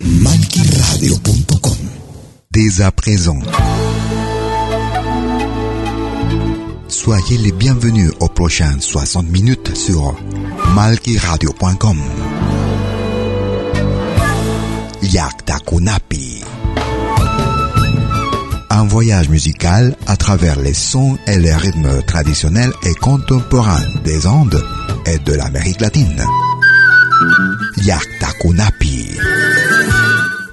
Malkiradio.com Dès à présent. Soyez les bienvenus aux prochaines 60 minutes sur malkiradio.com. Yakta Kunapi. Un voyage musical à travers les sons et les rythmes traditionnels et contemporains des Andes et de l'Amérique latine. Yakta Kunapi.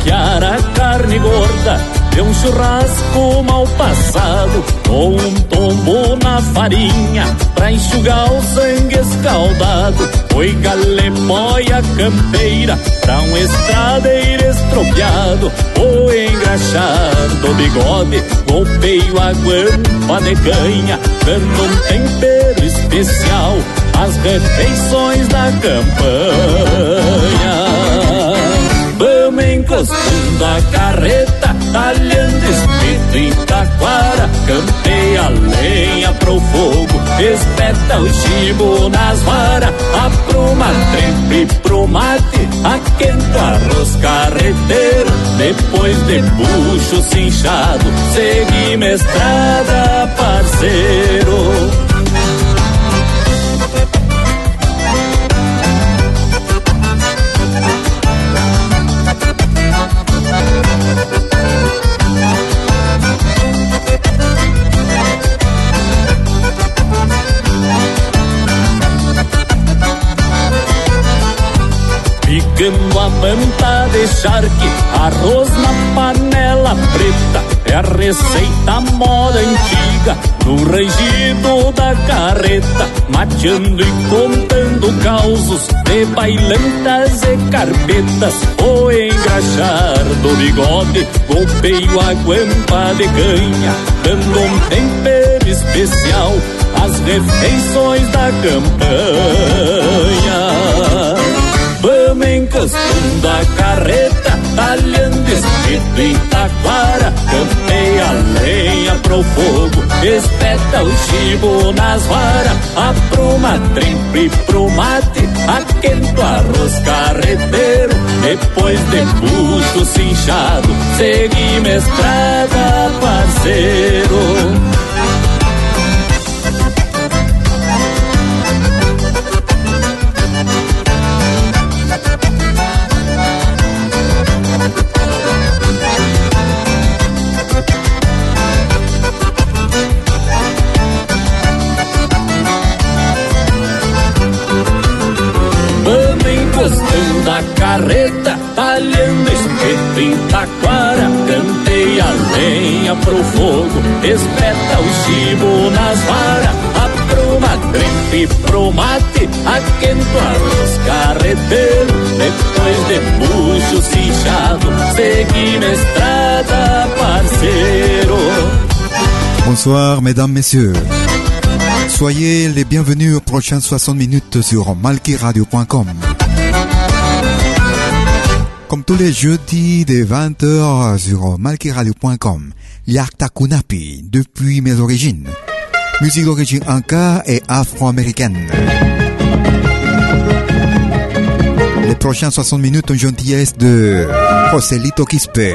Ao lonquear a carne gorda de um churrasco mal passado Com um tombo na farinha pra enxugar o sangue escaldado. Foi galemóia campeira pra um estradeiro estropiado. O engraxar do bigode, golpeio a guampa de canha Dando um tempero especial às refeições da campanha encostando a carreta, talhando espírito em taquara, campeia a lenha pro fogo, espeta o chibo nas varas, apruma trempe pro mate, aquenta arroz carreteiro, depois de bucho cinchado, seguimos estrada, parceiro. Bigam uma mentah de charque, arroz na panela preta. É a receita moda antiga, no rangido da carreta. Mateando e contando causos de bailantas e carpetas. O engraxar do bigode, golpeio a guampa de canha. Dando um tempero especial às refeições da campanha. Encostando a carreta, talhando escrito em taquara, campeia a lenha pro fogo, espeta o chibo nas varas, apruma trimpe pro mate, aquento arroz carreteiro, depois de puxo cinchado, seguimos estrada, parceiro. Pro fogo, espeta o chibo nas varas, apruma trempe pro mate, aquento arroz carreteiro, depois de bucho cinchado, seguimos estrada, parceiro. Bonsoir, mesdames, messieurs. Soyez les bienvenus aux prochaines 60 minutes sur malkiradio.com. Comme tous les jeudis de 20h sur malkiradio.com, Yakta Kunapi, depuis mes origines. Musique d'origine anka et afro-américaine. Les prochaines 60 minutes en gentillesse de Joselito Quispe.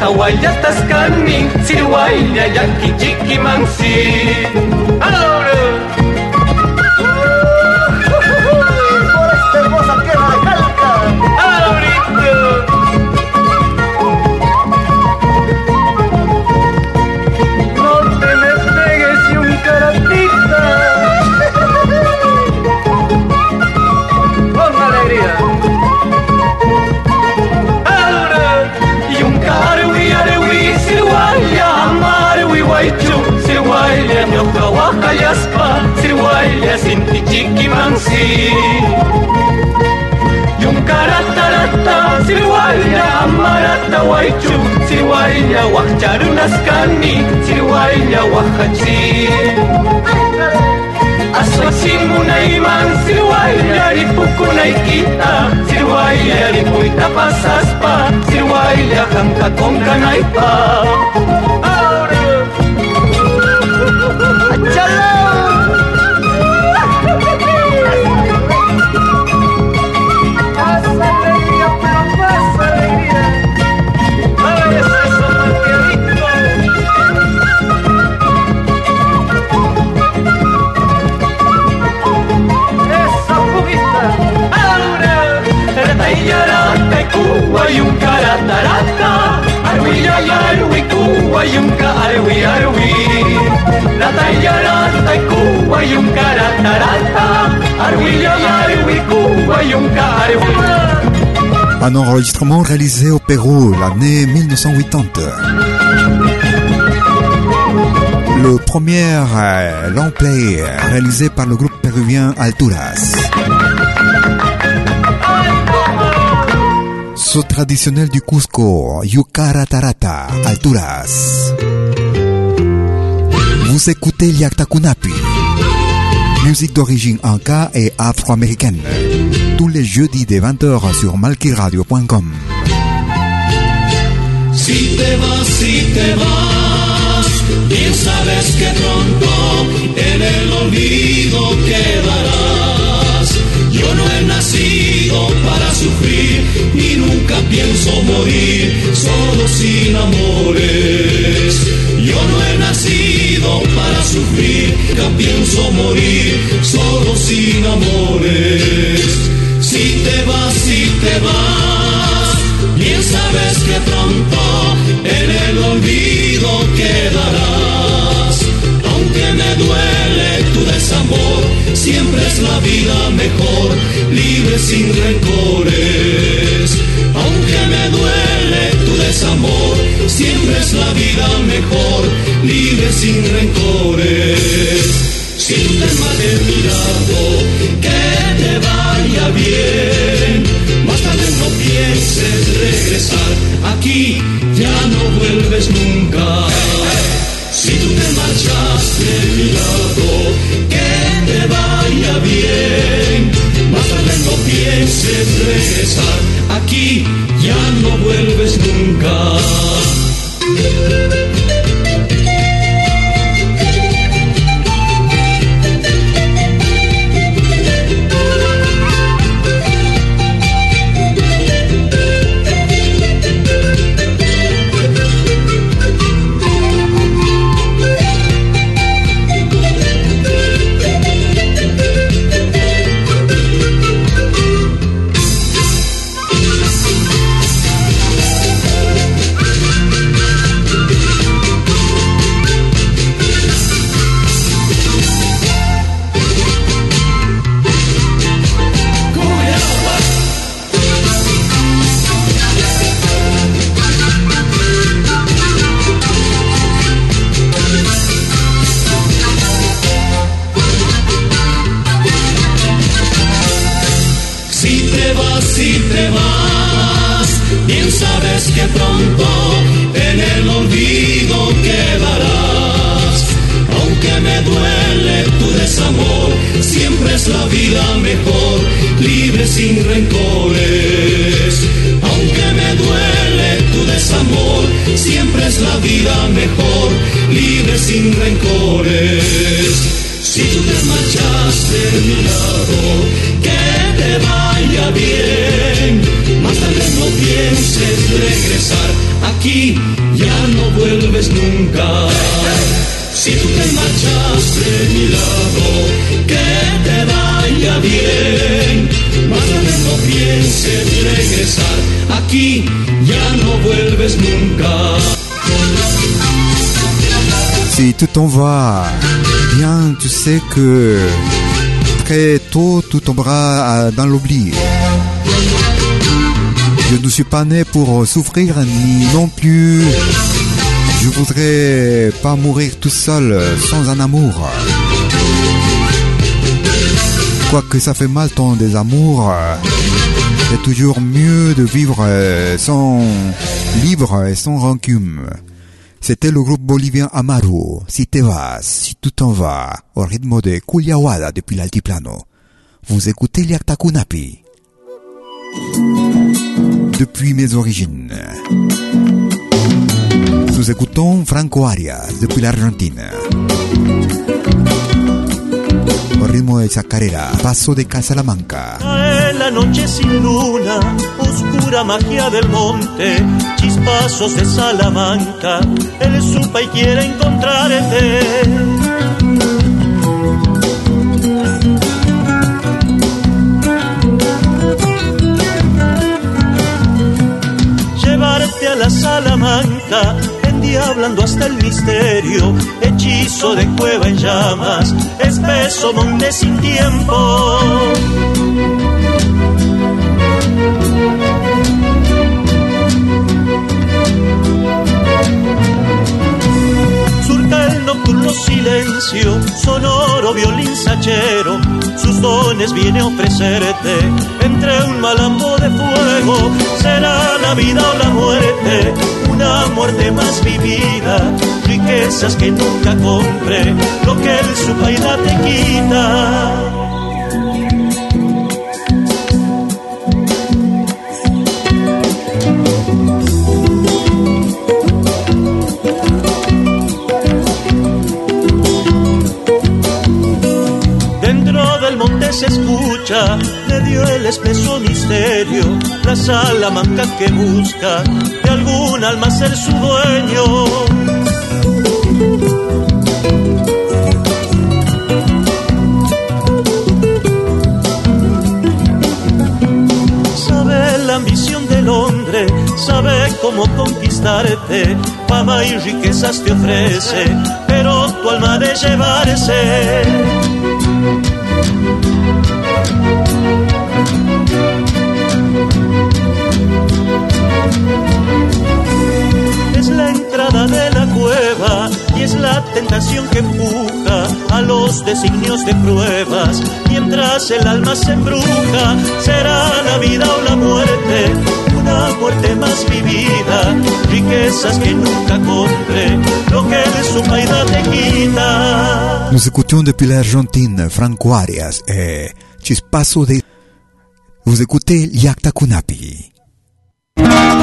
hawayatas kanin sirwaylla llakichikimansi ¡Aló! Nyoka waka yaspa Sirwai yasin tichiki mangsi Yung karatarata Sirwai ya amarata waichu Sirwai ya wakcharunaskani Sirwai ya wakachi Aswasimu na iman Sirwai ya ripukunay kita Sirwai ya ripuita pasaspa Sirwai ya hangkatong kanaypa Sirwai Un enregistrement réalisé au Pérou l'année 1980. Le premier euh, long play réalisé par le groupe péruvien Alturas. Traditionnel du Cusco, Yucara Tarata, Alturas. Vous écoutez Liakta Kunapi, musique d'origine anka et afro-américaine. Tous les jeudis des 20h sur malkiradio.com. Si te vas, si te vas, bien sabes que en el. Yo no he nacido sufrir y nunca pienso morir solo sin amores. Yo no he nacido para sufrir, nunca pienso morir solo sin amores. Si te vas, si te vas, bien sabes que pronto en el olvido quedarás. Aunque me duele tu desamor, siempre es la vida mejor, libre sin rencores. Aunque me duele tu desamor, siempre es la vida mejor, libre sin rencores. Si tú te mal de mi lado, que te vaya bien. Más tarde no pienses regresar, aquí ya no vuelves nunca. Si tú te marchas de mi lado, bien. Más tarde no pienses regresar, aquí ya no vuelves nunca. Sais que très tôt tu tomberas dans l'oubli. Je ne suis pas né pour souffrir ni non plus. Je voudrais pas mourir tout seul sans un amour. Quoique ça fait mal tant des amours, c'est toujours mieux de vivre sans libre et sans rancune. C'était le groupe bolivien Amaru, Si te vas, si tu t'en vas, au rythme de Culiawada depuis l'altiplano. Vous écoutez Liakta Kunapi. Depuis mes origines. Nous écoutons Franco Arias depuis l'Argentine. Ritmo de chacarera, Paso de Casalamanca. Cae la noche sin luna, oscura magia del monte, chispazos de Salamanca, él supa y quiere encontrarte. Llevarte a la Salamanca, endiablando hasta el misterio, hechizo de cueva en llamas, espeso monte sin tiempo. Silencio, sonoro violín sachero, sus dones viene a ofrecerte entre un malambo de fuego. Será la vida o la muerte, una muerte más vivida, riquezas que nunca compre, lo que el su te quita. Se escucha, le dio el espeso misterio, la salamanca que busca de algún alma ser su dueño. Sabe cómo conquistarte, fama y riquezas te ofrece, pero tu alma de llevarse. La tentación que empuja a los designios de pruebas. Mientras el alma se embruja, será la vida o la muerte, una muerte más vivida, riquezas que nunca compre, lo que de su paida te quita. Nous écoutions depuis l'Argentine Franco Arias et Chispaso de... Vous écoutez Yakta Kunapi.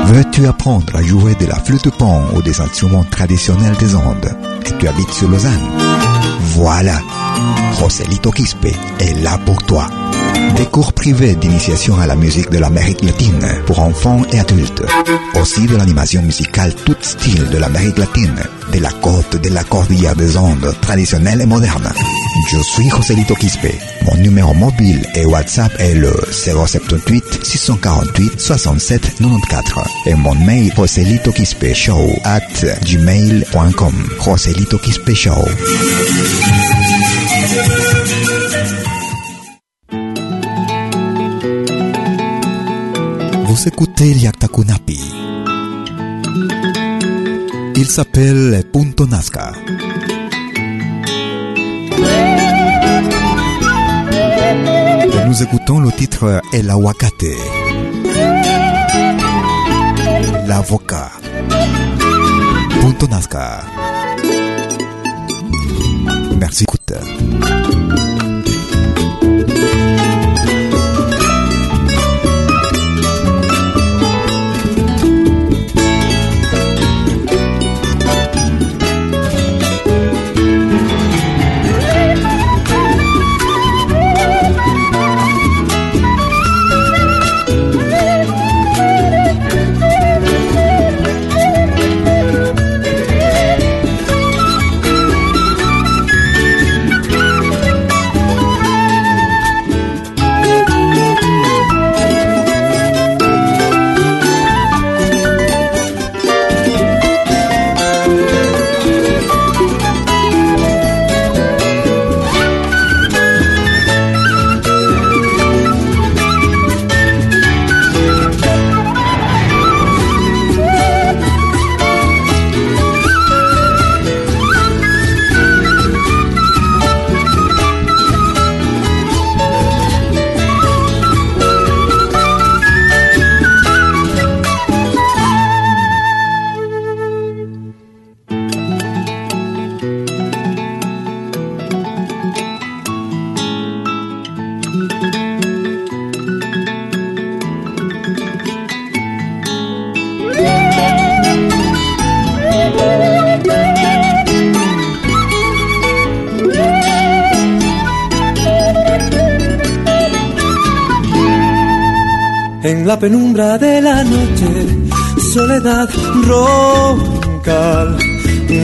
Veux-tu apprendre à jouer de la flûte pan ou des instruments traditionnels des Andes? Et tu habites sur Lausanne Voilà, Joselito Quispe est là pour toi. Des cours privés d'initiation à la musique de l'Amérique latine pour enfants et adultes. Aussi de l'animation musicale tout style de l'Amérique latine, de la côte de la cordillère des Andes, traditionnelle et moderne. Je suis Joselito Quispe. Mon numéro mobile et WhatsApp est le 078 648 67 94 et mon mail Joselito Quispe Show at gmail.com. Joselito Quispe Show. Vous écoutez Liakta Kunapi. Il s'appelle Punto Nazca. Nous écoutons le titre El Aguacate. L'avocat. Punto Nazca. Merci, écoute. La penumbra de la noche, soledad roncal,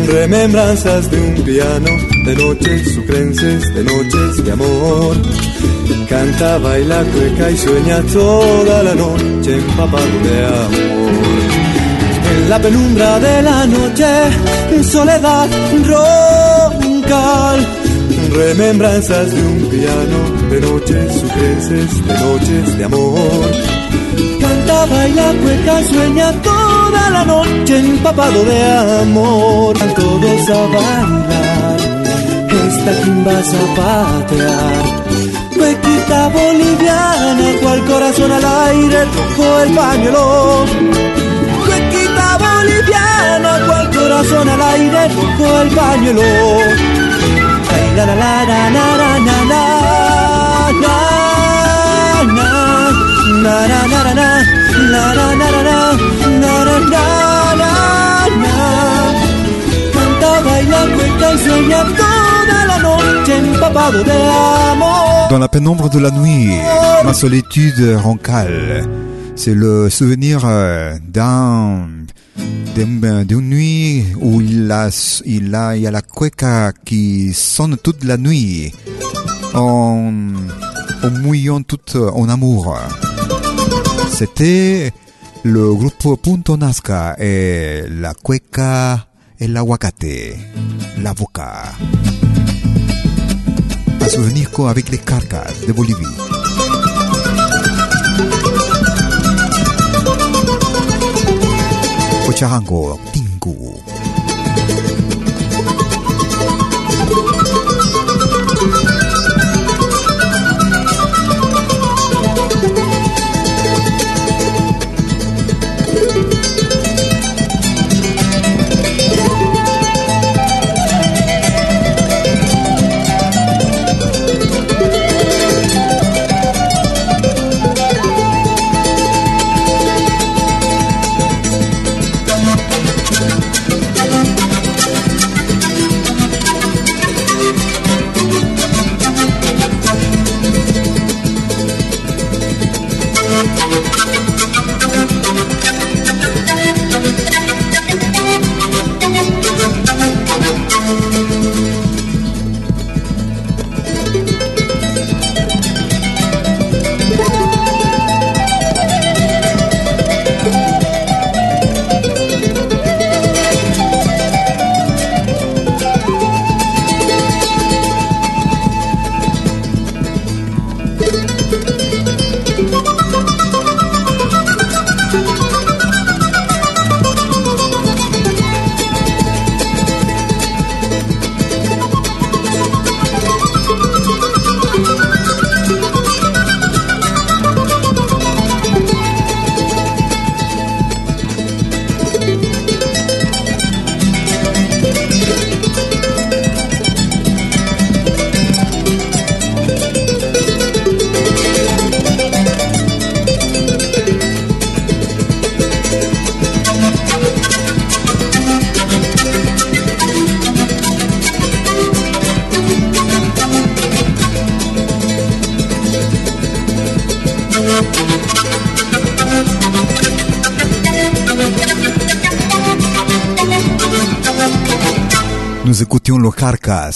remembranzas de un piano, de noches sucrenses, de noches de amor. Canta, baila, cueca y sueña toda la noche empapado de amor. En la penumbra de la noche, soledad roncal, remembranzas de un piano, de noches sucrenses, de noches de amor canta, baila, cueca, sueña toda la noche empapado de amor. Todos a bailar, esta quimba zapatear Bequita boliviana, cual corazón al aire tocó el pañuelo. Bequita boliviana, cual corazón al aire tocó el pañuelo. Ay, la la la la la la la na na na na na Dans la pénombre de la nuit, ma solitude roncale, c'est le souvenir euh, d'un d'un- d'une nuit où il a, il y a la cueca qui sonne toute la nuit en, en mouillant tout en amour. Este, C'était le grupo Punto Nazca, eh, la cueca, el aguacate, la boca. A su disco avec les carcas de Bolivia. Ocharango, Tingu.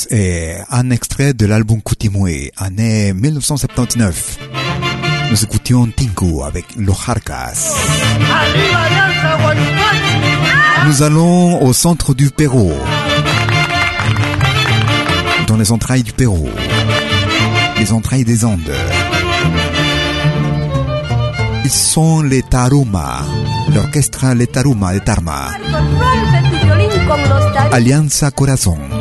Et un extrait de l'album Coutimoué, année 1979. Nous écoutions Tinku avec Guayupán. Nous allons au centre du Pérou. Dans les entrailles du Pérou. Les entrailles des Andes. Ils sont les Taruma. L'orchestre Les Taruma de Tarma. Los. Alianza Corazón.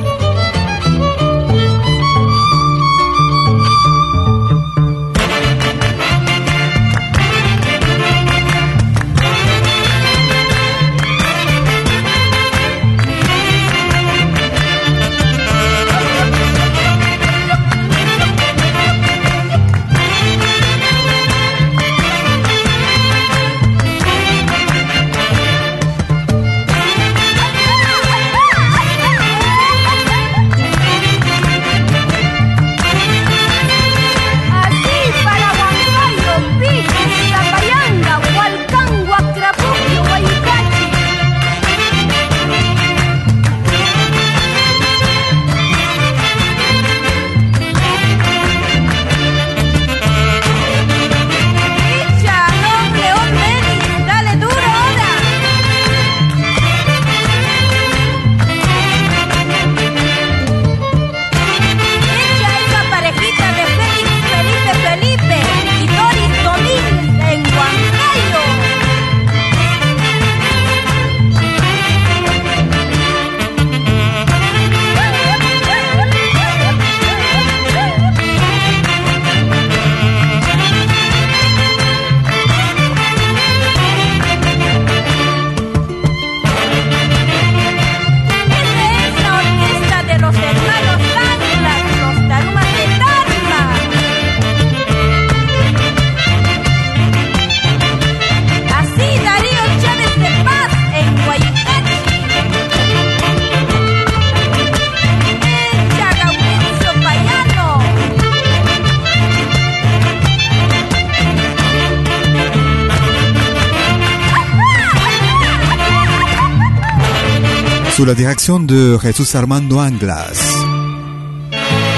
Sous la direction de Jesus Armando Anglas.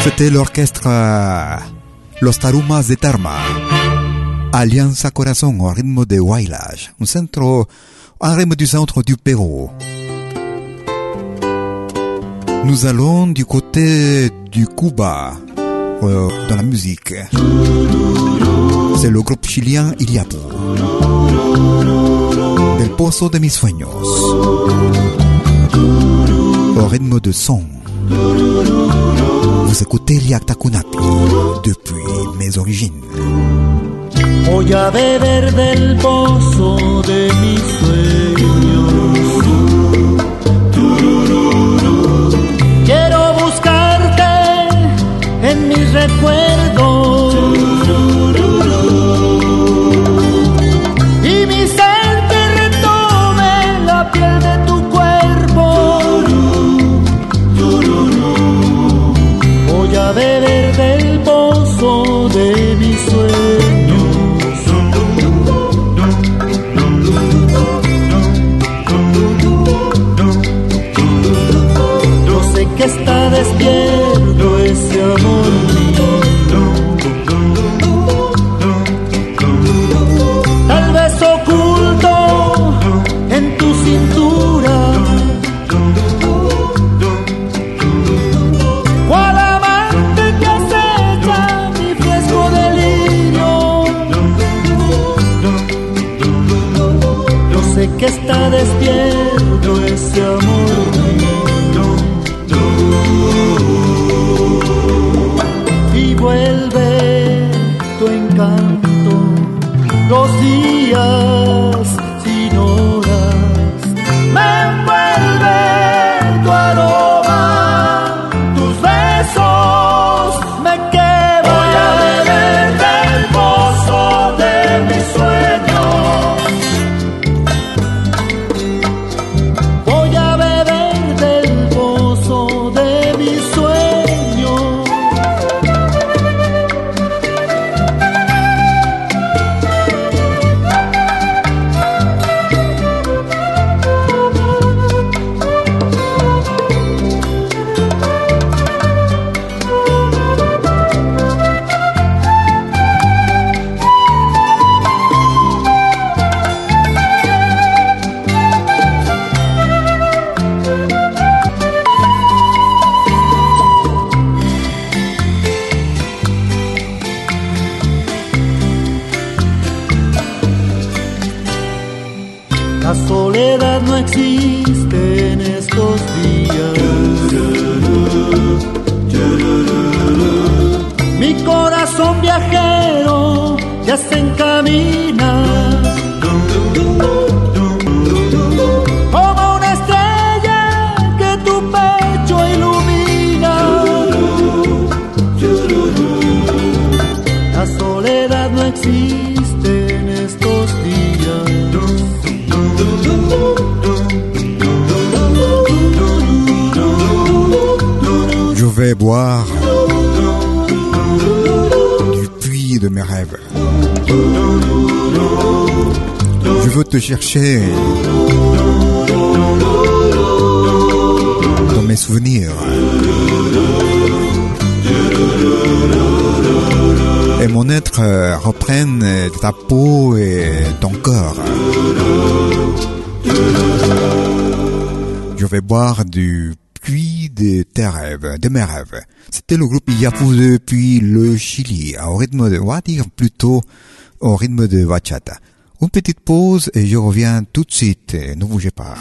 C'était l'orchestre euh, Los Tarumas de Tarma, Alianza Corazón au rythme de Wailage, un centre, un rythme du centre du Pérou. Nous allons du côté du Cuba euh, dans la musique. C'est le groupe chilien Iliapo. Del pozo de mis sueños. Au rythme de son. Vous écoutez Liakta Kunapi depuis mes origines. Voy a beber del pozo de mis sueños. Quiero buscarte en mis recuerdos. Está despierto ese amor mío. Tal vez oculto en tu cintura. Cual amante que acecha mi fresco delirio. Yo sé que está despierto ese amor dia. Chercher dans mes souvenirs. Et mon être euh, reprenne ta peau et ton corps. Je vais boire du puits de tes rêves, de mes rêves. C'était le groupe Yapu depuis le Chili, au rythme de, on va dire plutôt au rythme de bachata. Une petite pause et je reviens tout de suite. Ne bougez pas.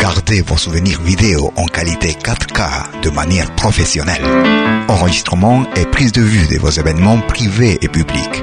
Gardez vos souvenirs vidéo en qualité 4K de manière professionnelle. Enregistrement et prise de vue de vos événements privés et publics.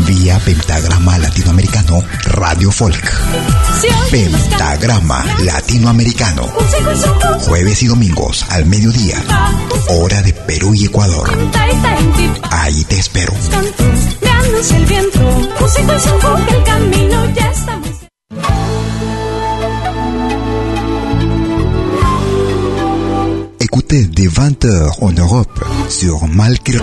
vía Pentagrama Latinoamericano Radio Folk. Pentagrama Latinoamericano. Jueves y domingos al mediodía. Hora de Perú y Ecuador. Ahí te espero. Écoutez des 20h en Europe sur Malkir.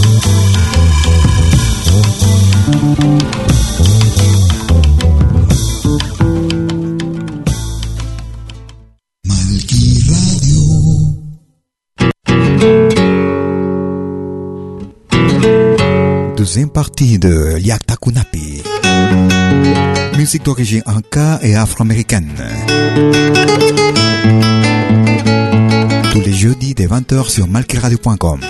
Deuxième partie de Yakta Kunapi. Musique d'origine inca et afro-américaine. Tous les jeudis dès 20h sur malkiradio.com.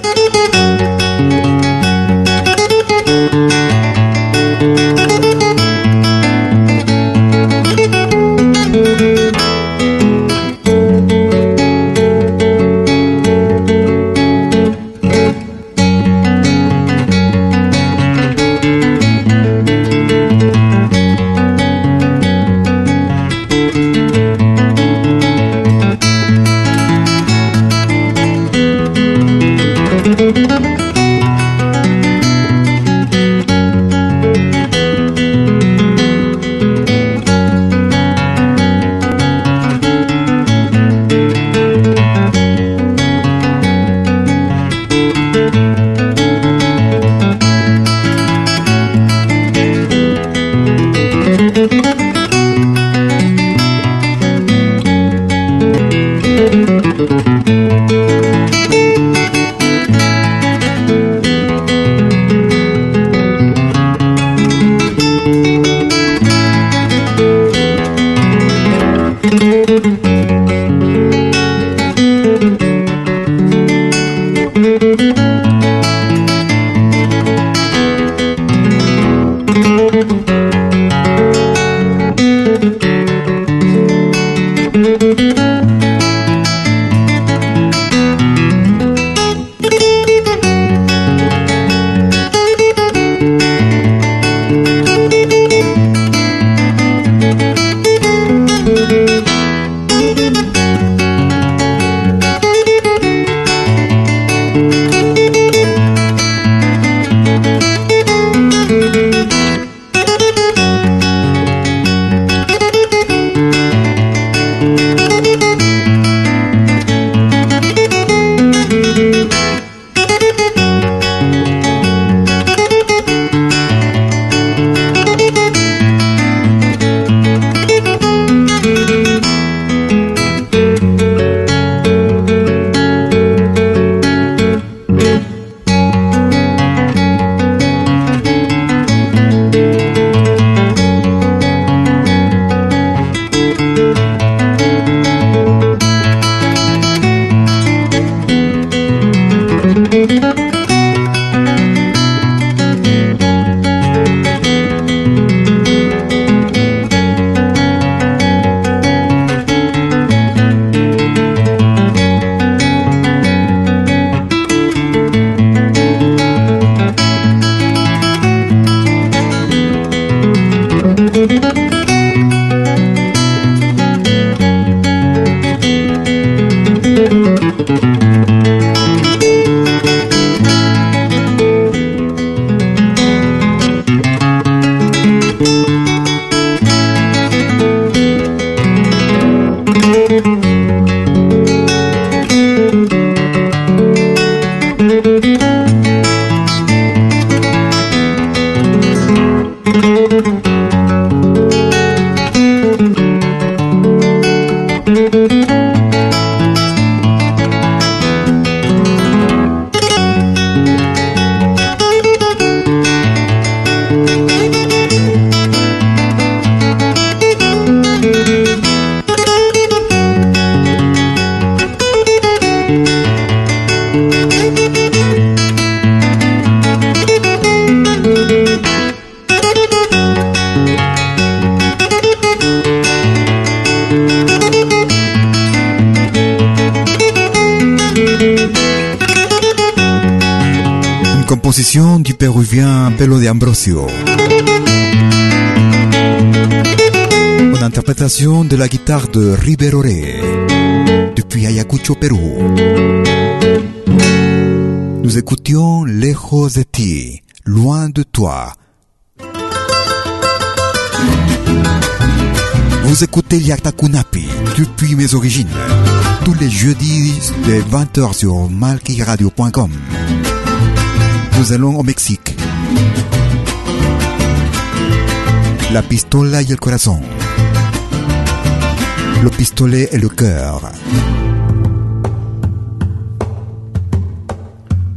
composition du péruvien Pelo de Ambrosio. Une interprétation de la guitare de Riveroré depuis Ayacucho, Pérou. Nous écoutions Lejos de loin de toi. Vous écoutez Liakta Kunapi depuis mes origines, tous les jeudis de 20h sur malkiradio.com. Nous allons Mexique. La pistola y el corazón. Le pistolet et le cœur.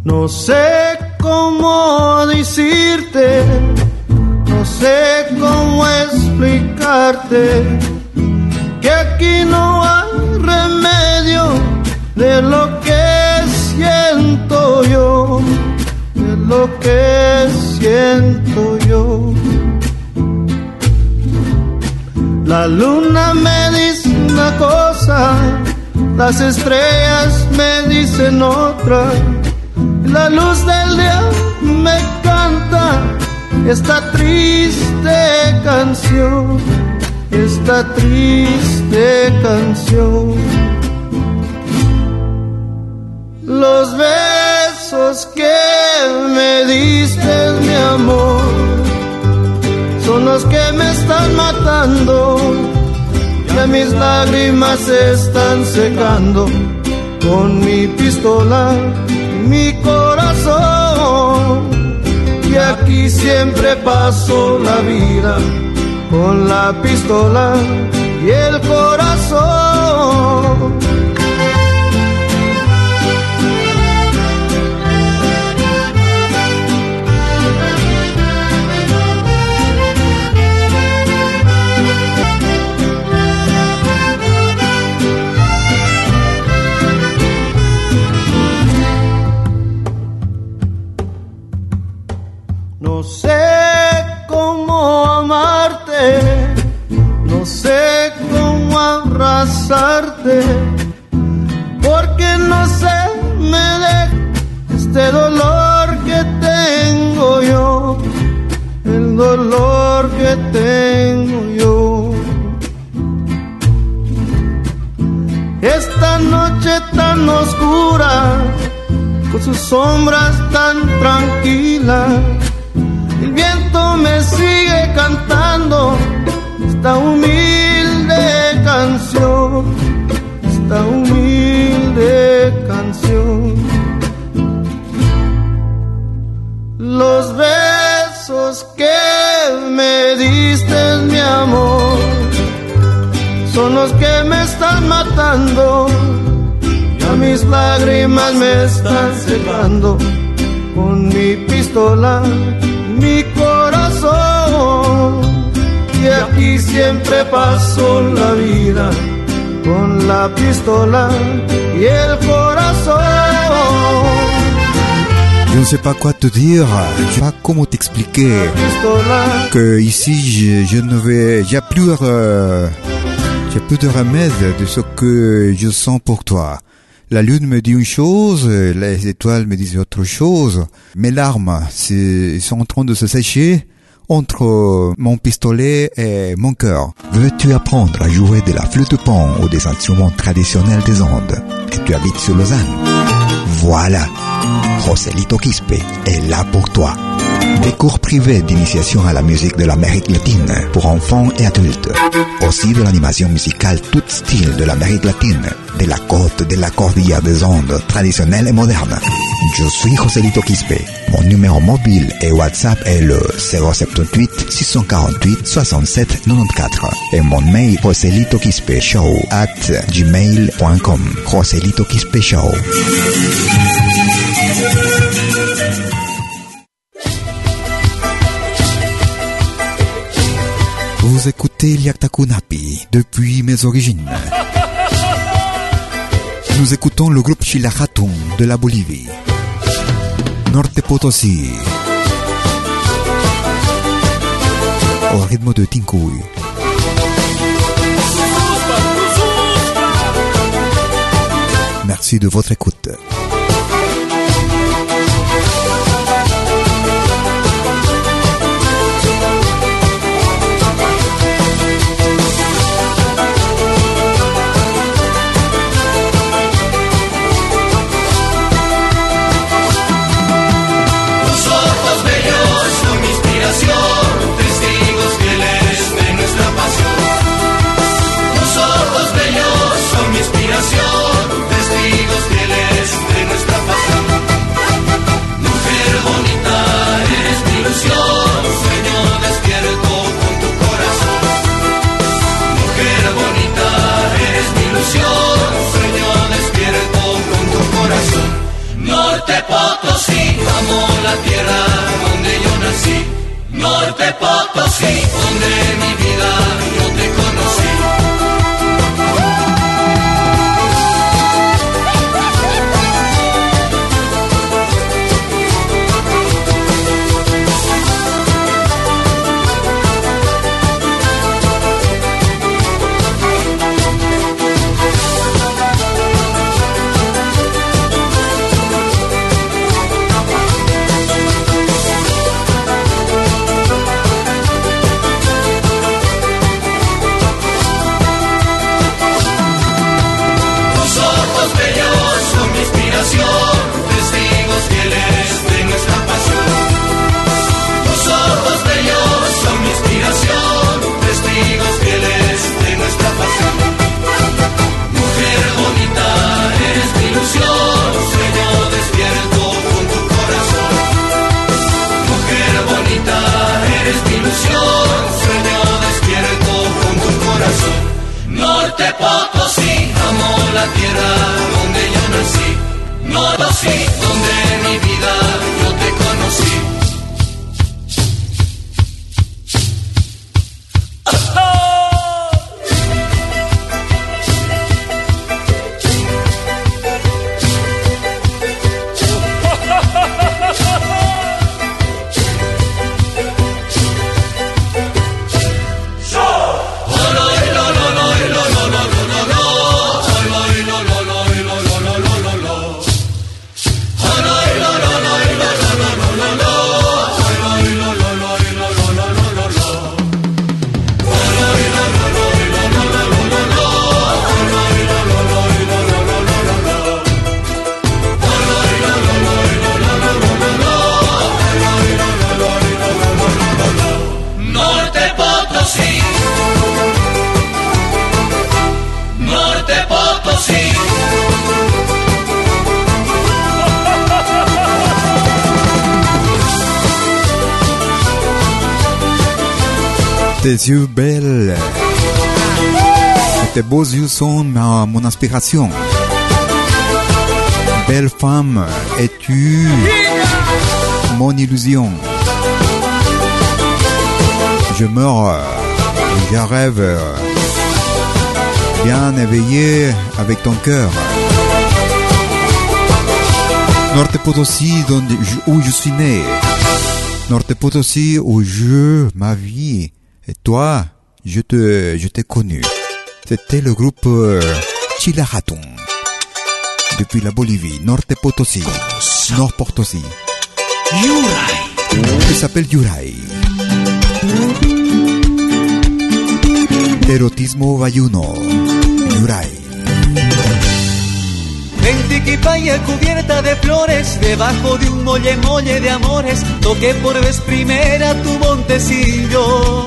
No sé cómo decirte, no sé cómo explicarte que aquí no hay remedio de lo que siento yo, lo que siento yo. La luna me dice una cosa, las estrellas me dicen otra la luz del día me canta esta triste canción, esta triste canción. Los besos que me diste, mi amor, son los que me están matando, que mis lágrimas se están secando con mi pistola mi corazón. Y aquí siempre paso la vida con la pistola y el corazón. Porque no sé, me deja este dolor que tengo yo, el dolor que tengo yo. Esta noche tan oscura, con sus sombras tan tranquilas el viento me sigue cantando esta humilde que me están matando. Ya mis lágrimas me están secando con mi pistola mi corazón. Y aquí siempre paso la vida con la pistola y el corazón. Je ne sais pas quoi te dire, je sais pas comment t'expliquer que ici je, je ne vais, j'ai plus, euh, j'ai plus de remède de ce que je sens pour toi. La lune me dit une chose, les étoiles me disent autre chose. Mes larmes sont en train de se sécher entre mon pistolet et mon cœur. Veux-tu apprendre à jouer de la flûte pan ou des instruments traditionnels des Andes? Et tu habites sur Lausanne Voilà, Joselito Quispe est là pour toi. Des cours privés d'initiation à la musique de l'Amérique latine pour enfants et adultes. Aussi de l'animation musicale tout style de l'Amérique latine, de la côte de la cordillère des Andes, traditionnelle et moderne. Je suis Joselito Quispe. Mon numéro mobile et WhatsApp est le 078 648 67 94 et mon mail Joselito Quispe Show at gmail.com. Joselito Quispe Show. Vous écoutez Liaktakunapi depuis mes origines. Nous écoutons le groupe Chilajatum de la Bolivie. Norte Potosí. Au rythme de Tinkuy. Merci de votre écoute. Potosí, amo la tierra donde yo nací. Norte Potosí, donde mi vida Tes yeux belles. Tes beaux yeux sont ma- mon inspiration. Belle femme, es-tu? Mon illusion Je meurs, je rêve, bien éveillé avec ton cœur. Norte donde, où je suis né. Norte Potosí, où je, ma vie, et toi, je te, je t'ai connu. C'était le groupe euh, Chilaraton. Depuis la Bolivie, Norte Potosí, Nord Potosí. Yurai. Il s'appelle Yurai. Erotismo Bayuno. Yurai. En cubierta de flores, debajo de un molle molle de amores, toqué por vez primera tu montecillo.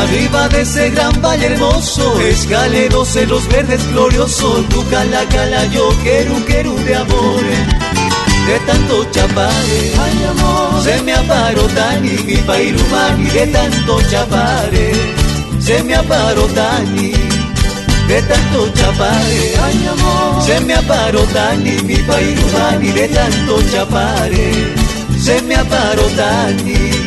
Arriba de ese gran valle hermoso, escaleros en los verdes gloriosos, tu cala cala yo quiero quiero de amores. De tanto chapare, ay amor, se me aparó tani, mi pairumani, de tanto chapare, se me aparó tani de tanto chapare, ay amor, se me aparó Tani, mi pairumani, de tanto chapare, se me aparó Tani.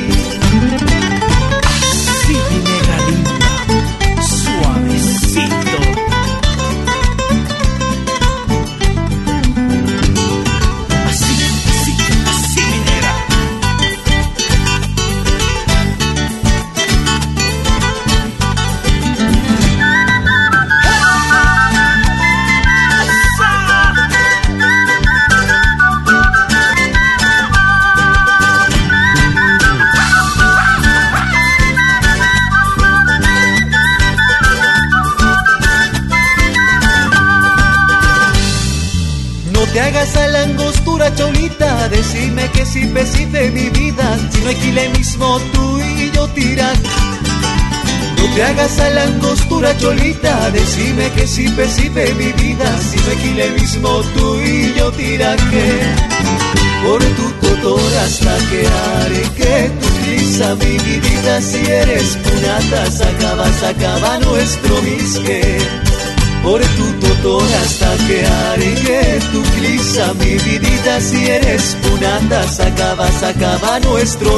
Cholita, decime que si pesife mi vida, si no equile mismo tú y yo tirar que por tu totor hasta que haré que tu quizá mi vida si eres punata, sacaba, sacaba nuestro misque por tu toda hasta que haré tu clisa mi vidita si eres punanda sacaba sacaba nuestro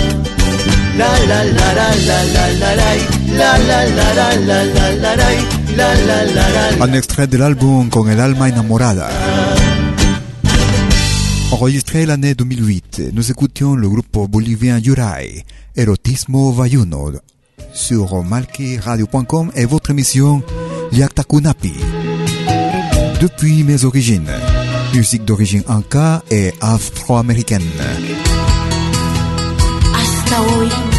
Un extrait de l'album Con el alma enamorada. Enregistré l'année 2008, nous écoutions le groupe bolivien Yurai, Erotismo Vayuno, sur malkiradio.com et votre émission Yaktakunapi. Depuis mes origines, musique d'origine anka et afro-américaine. Hasta hoy,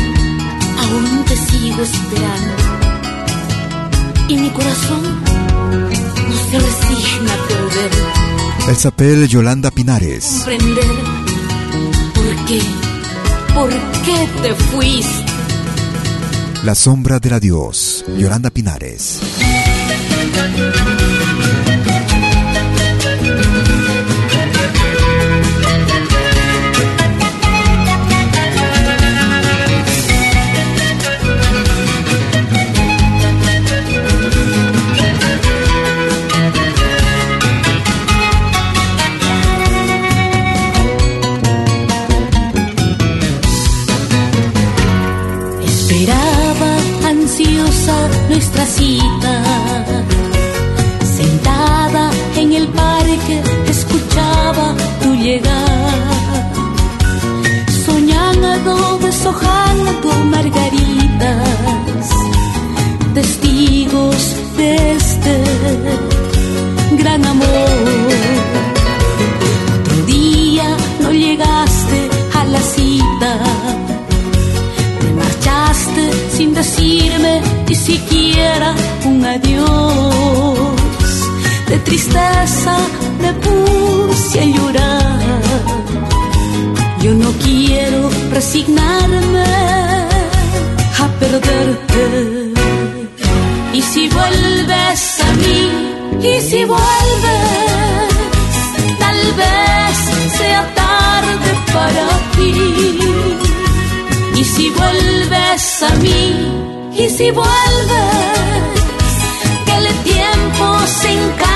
aún te sigo esperando y mi corazón no se resigna a perder. Elle s'appelle Yolanda Pinares. Comprender por qué, por qué te fuiste. La sombra del adiós, Yolanda Pinares. Amor. Otro día no llegaste a la cita sin decirme ni siquiera un adiós. De tristeza me puse a llorar. Yo no quiero resignarme a perderte. Y si vuelves a mí, y si vuelves, tal vez sea tarde para ti. Y si vuelves a mí, y si vuelves, que el tiempo se encargue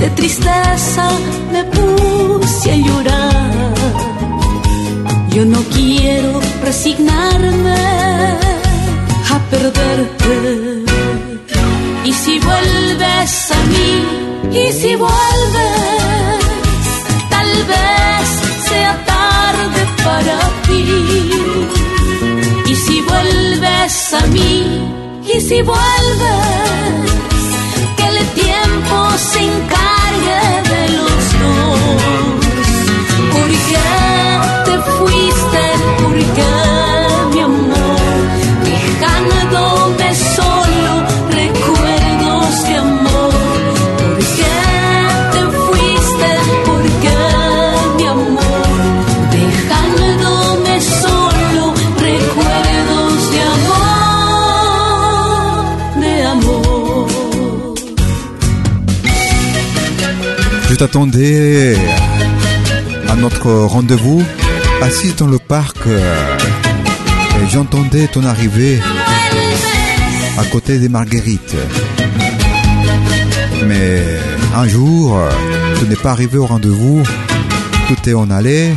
de tristeza me puse a llorar. Yo no quiero resignarme a perderte. Y si vuelves a mí, y si vuelves, tal vez sea tarde para ti. Y si vuelves a mí, y si vuelves, que el tiempo se encarga Je t'attendais à notre rendez-vous, assise dans le parc, et j'entendais ton arrivée à côté des marguerites. Mais un jour, tu n'es pas arrivé au rendez-vous, tout est en allé,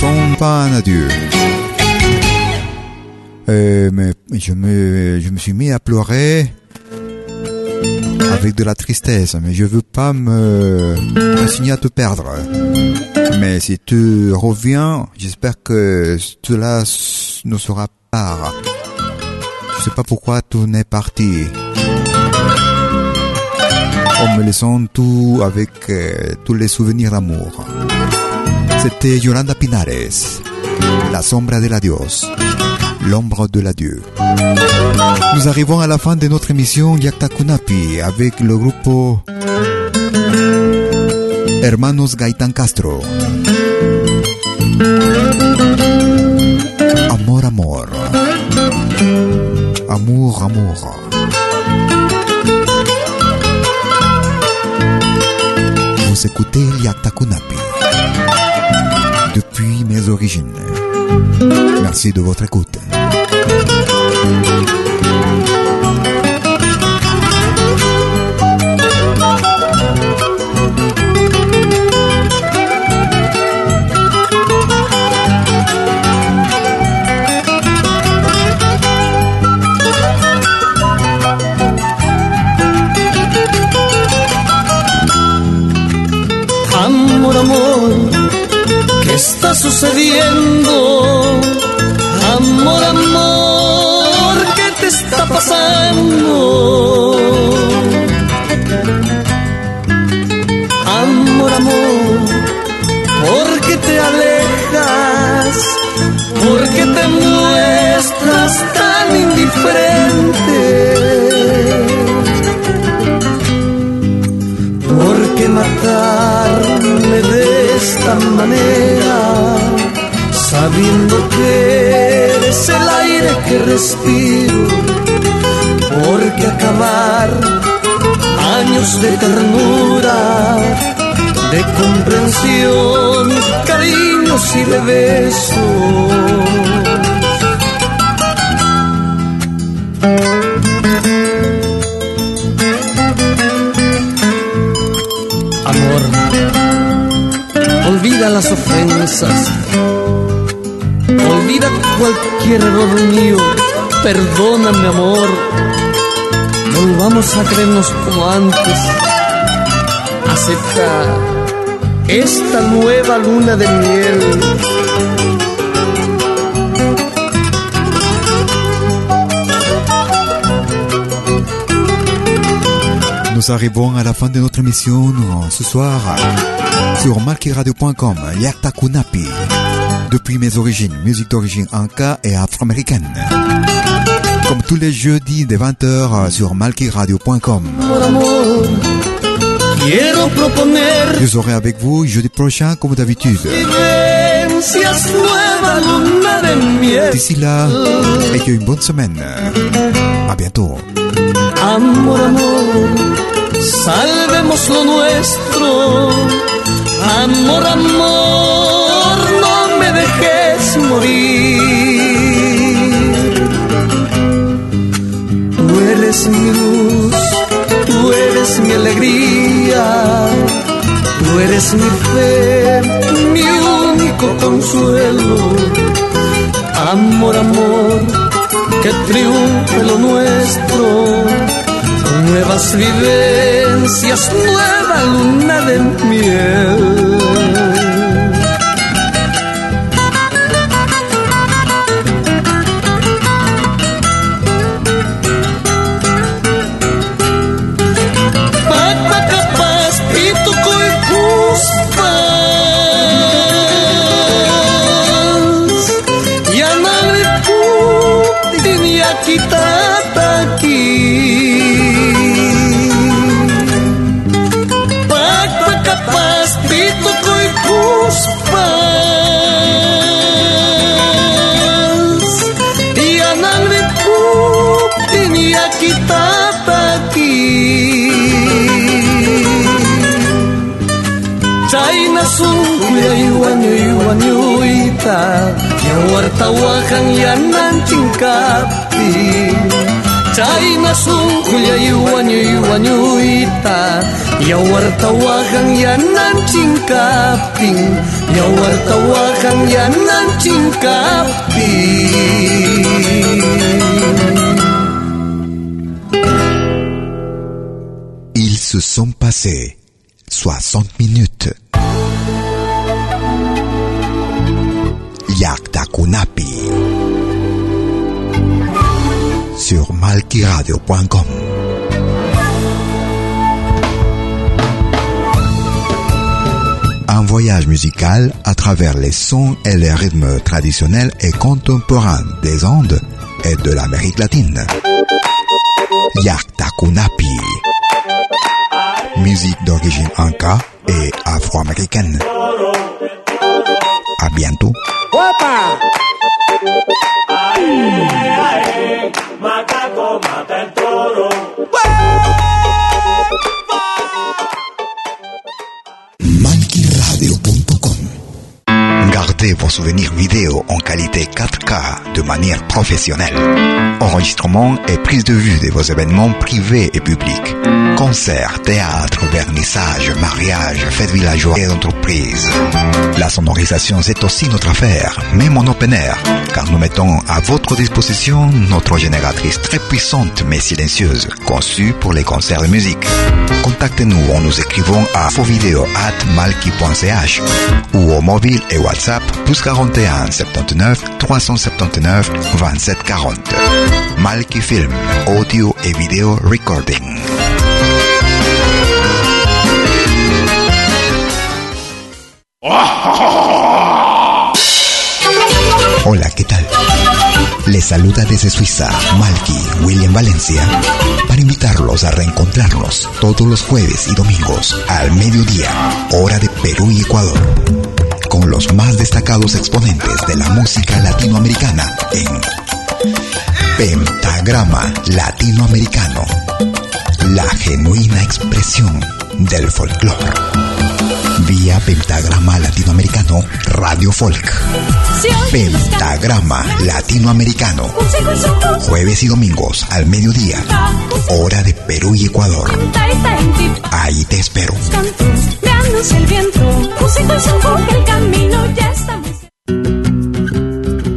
sans pas un adieu. Euh, mais je me, je me suis mis à pleurer avec de la tristesse, mais je veux pas me m'assigner à te perdre. Mais si tu reviens, j'espère que cela ne sera pas. Je sais pas pourquoi tu n'es parti. En me laissant tout avec euh, tous les souvenirs d'amour. C'était Yolanda Pinares, La sombra de la Dios, l'ombre de l'adieu. Nous arrivons à la fin de notre émission Yakta Kunapi avec le groupe Hermanos Gaitan Castro. Amor, amor. Amour, amour. Vous écoutez Yakta Kunapi depuis mes origines. Merci de votre écoute. Amor, amor, ¿qué está sucediendo? Está pasando? Amor, amor, ¿por qué te alejas? ¿Por qué te muestras tan indiferente? ¿Por qué matarme de esta manera? Sabiendo que eres el que respiro. ¿Por qué acabar años de ternura, de comprensión, cariños y de besos? Amor, olvida las ofensas, olvida cualquier error mío, perdóname amor, volvamos a creernos como antes, acepta esta nueva luna de miel. Nous arrivons à la fin de notre émission ce soir sur malkiradio.com, Yakta Kunapi. Depuis mes origines, musique d'origine inca et afro-américaine. Comme tous les jeudis de 20h sur malkiradio.com. Je serai avec vous jeudi prochain comme d'habitude. D'ici là, ayez une bonne semaine. À bientôt. Amor, amor, salvemos lo nuestro. Amor, amor, dejes morir. Tú eres mi luz, tú eres mi alegría, tú eres mi fe, mi único consuelo. Amor, amor, que triunfe lo nuestro. nuevas vivencias, nueva luna de miel. kita taki China sungguh wanyui wanyui ta. Yawar tawa kang yanan tingkapi. China sungguh wanyui wanyui ta. Yawar tawa kang yanan tingkapi. Yawar tawa kang yanan tingkapi. Se sont passés 60 minutes. Yaktakunapi sur malkiradio.com. Un voyage musical à travers les sons et les rythmes traditionnels et contemporains des Andes et de l'Amérique latine. Yaktakunapi. Musique d'origine inca et afro-américaine. À bientôt. ¡Guapa! Vos souvenirs vidéo en qualité 4K de manière professionnelle. Enregistrement et prise de vue de vos événements privés et publics. Concerts, théâtre, vernissage, mariage, fêtes villageois et entreprises. La sonorisation, c'est aussi notre affaire, même en open air, car nous mettons à votre disposition notre génératrice très puissante mais silencieuse, conçue pour les concerts de musique. Contactez-nous en nous écrivant à malki.ch ou au mobile et WhatsApp plus 41 79 379 27 40. Malki Film, audio et vidéo recording. Hola, ¿qué tal? Les saluda desde Suiza Malky William Valencia para invitarlos a reencontrarnos todos los jueves y domingos al mediodía, hora de Perú y Ecuador, con los más destacados exponentes de la música latinoamericana en Pentagrama Latinoamericano, la genuina expresión del folclore vía Pentagrama Latinoamericano Radio Folk. Pentagrama Latinoamericano. Jueves y domingos al mediodía. Hora de Perú y Ecuador. Ahí te espero.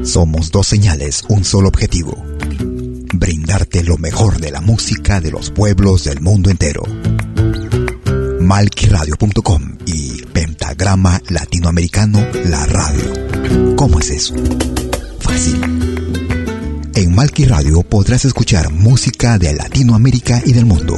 Somos dos señales, un solo objetivo. Brindarte lo mejor de la música de los pueblos del mundo entero malquiradio.com y Pentagrama Latinoamericano La Radio. ¿Cómo es eso? Fácil. En Malki Radio podrás escuchar música de Latinoamérica y del mundo.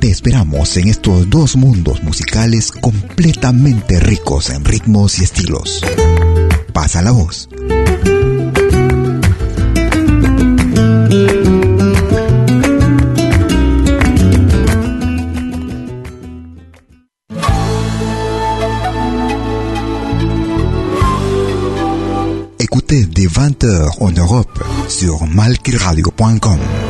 Te esperamos en estos dos mundos musicales completamente ricos en ritmos y estilos. Pasa la voz. Écoutez dès 20h en Europe sur malkiradio.com.